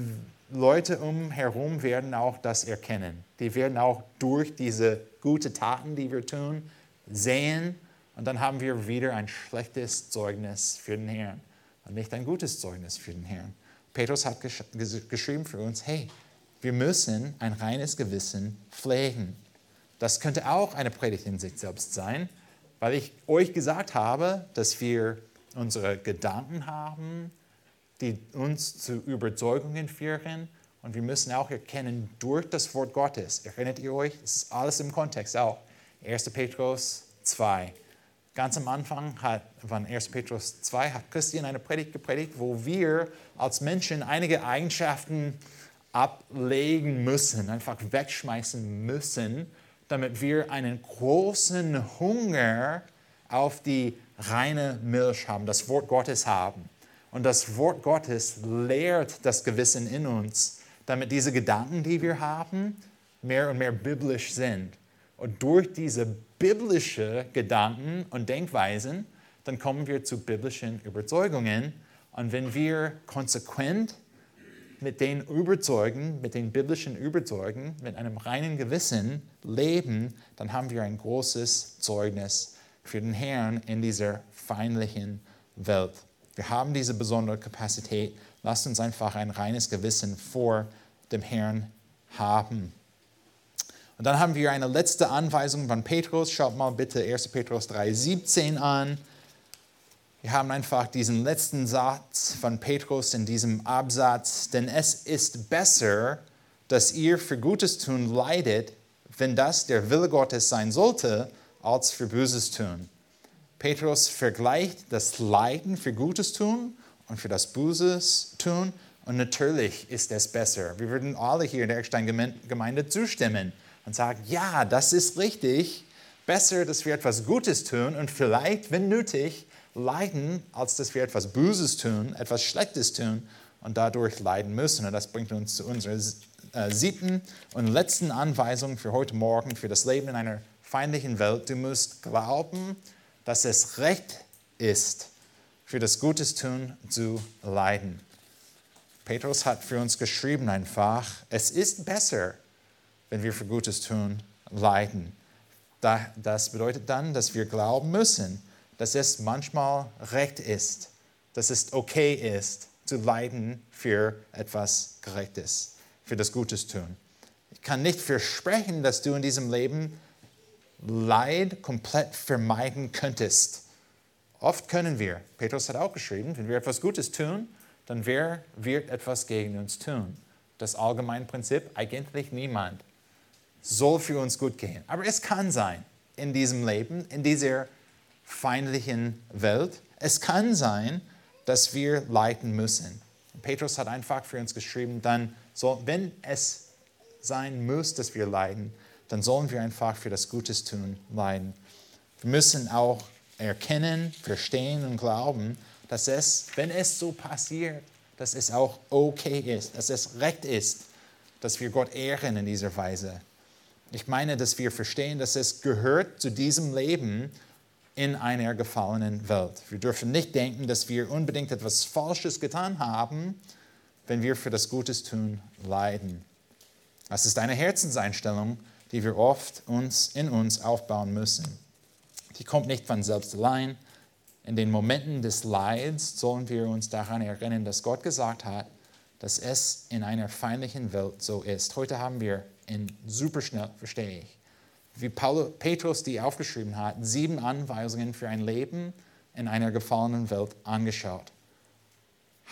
Leute umherum werden auch das erkennen. Die werden auch durch diese guten Taten, die wir tun, sehen. Und dann haben wir wieder ein schlechtes Zeugnis für den Herrn und nicht ein gutes Zeugnis für den Herrn. Petrus hat gesch geschrieben für uns, hey, wir müssen ein reines Gewissen pflegen. Das könnte auch eine Predigt in sich selbst sein, weil ich euch gesagt habe, dass wir unsere Gedanken haben, die uns zu Überzeugungen führen. Und wir müssen auch erkennen, durch das Wort Gottes, erinnert ihr euch, es ist alles im Kontext auch. 1. Petrus 2. Ganz am Anfang hat, von 1. Petrus 2 hat Christian eine Predigt gepredigt, wo wir als Menschen einige Eigenschaften ablegen müssen, einfach wegschmeißen müssen, damit wir einen großen Hunger auf die reine Milch haben, das Wort Gottes haben. Und das Wort Gottes lehrt das Gewissen in uns, damit diese Gedanken, die wir haben, mehr und mehr biblisch sind. Und durch diese biblische Gedanken und Denkweisen, dann kommen wir zu biblischen Überzeugungen. Und wenn wir konsequent mit den Überzeugen, mit den biblischen Überzeugen, mit einem reinen Gewissen leben, dann haben wir ein großes Zeugnis für den Herrn in dieser feindlichen Welt. Wir haben diese besondere Kapazität. Lasst uns einfach ein reines Gewissen vor dem Herrn haben. Und dann haben wir eine letzte Anweisung von Petrus. Schaut mal bitte 1. Petrus 3,17 an. Wir haben einfach diesen letzten Satz von Petrus in diesem Absatz. Denn es ist besser, dass ihr für Gutes tun leidet, wenn das der Wille Gottes sein sollte, als für Böses tun. Petrus vergleicht das Leiden für Gutes tun und für das Böses tun. Und natürlich ist es besser. Wir würden alle hier in der Eckstein-Gemeinde zustimmen und sagen, ja, das ist richtig. Besser, dass wir etwas Gutes tun und vielleicht, wenn nötig, leiden, als dass wir etwas Böses tun, etwas Schlechtes tun und dadurch leiden müssen. Und das bringt uns zu unserer äh, siebten und letzten Anweisung für heute Morgen, für das Leben in einer feindlichen Welt. Du musst glauben, dass es recht ist, für das Gutes tun zu leiden. Petrus hat für uns geschrieben einfach, es ist besser, wenn wir für Gutes tun, leiden. Das bedeutet dann, dass wir glauben müssen, dass es manchmal recht ist, dass es okay ist, zu leiden für etwas Gerechtes, für das Gutes tun. Ich kann nicht versprechen, dass du in diesem Leben Leid komplett vermeiden könntest. Oft können wir. Petrus hat auch geschrieben, wenn wir etwas Gutes tun, dann wer wird etwas gegen uns tun? Das allgemeine Prinzip, eigentlich niemand soll für uns gut gehen. Aber es kann sein in diesem Leben, in dieser feindlichen Welt, es kann sein, dass wir leiden müssen. Petrus hat einfach für uns geschrieben, dann soll, wenn es sein muss, dass wir leiden, dann sollen wir einfach für das Gutes tun leiden. Wir müssen auch erkennen, verstehen und glauben, dass es, wenn es so passiert, dass es auch okay ist, dass es recht ist, dass wir Gott ehren in dieser Weise. Ich meine, dass wir verstehen, dass es gehört zu diesem Leben in einer gefallenen Welt. Wir dürfen nicht denken, dass wir unbedingt etwas Falsches getan haben, wenn wir für das Gutes tun leiden. Das ist eine Herzenseinstellung, die wir oft uns in uns aufbauen müssen. Die kommt nicht von selbst allein. In den Momenten des Leids sollen wir uns daran erinnern, dass Gott gesagt hat, dass es in einer feindlichen Welt so ist. Heute haben wir in super schnell, verstehe ich, wie Paulus, Petrus die aufgeschrieben hat, sieben Anweisungen für ein Leben in einer gefallenen Welt angeschaut.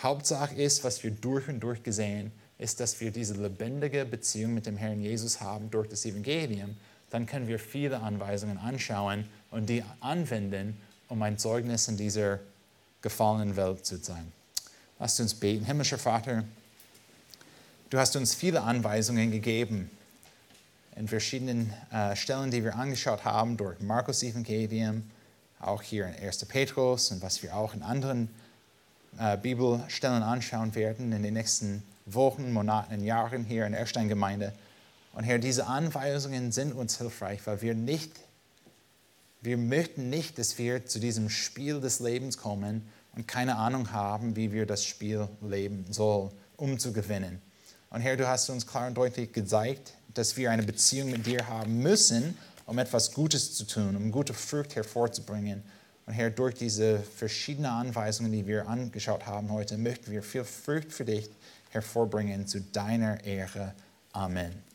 Hauptsache ist, was wir durch und durch gesehen, ist, dass wir diese lebendige Beziehung mit dem Herrn Jesus haben durch das Evangelium. Dann können wir viele Anweisungen anschauen und die anwenden, um ein Zeugnis in dieser gefallenen Welt zu sein. Lasst uns beten. Himmlischer Vater, du hast uns viele Anweisungen gegeben in verschiedenen äh, Stellen, die wir angeschaut haben, durch Markus Evangelium, auch hier in 1. Petrus und was wir auch in anderen äh, Bibelstellen anschauen werden in den nächsten Wochen, Monaten und Jahren hier in der Erstein-Gemeinde. Und Herr, diese Anweisungen sind uns hilfreich, weil wir nicht, wir möchten nicht, dass wir zu diesem Spiel des Lebens kommen und keine Ahnung haben, wie wir das Spiel leben sollen, um zu gewinnen. Und Herr, du hast uns klar und deutlich gezeigt, dass wir eine Beziehung mit dir haben müssen, um etwas Gutes zu tun, um gute Frucht hervorzubringen. Und Herr, durch diese verschiedenen Anweisungen, die wir angeschaut haben heute, möchten wir viel Frucht für dich hervorbringen zu deiner Ehre. Amen.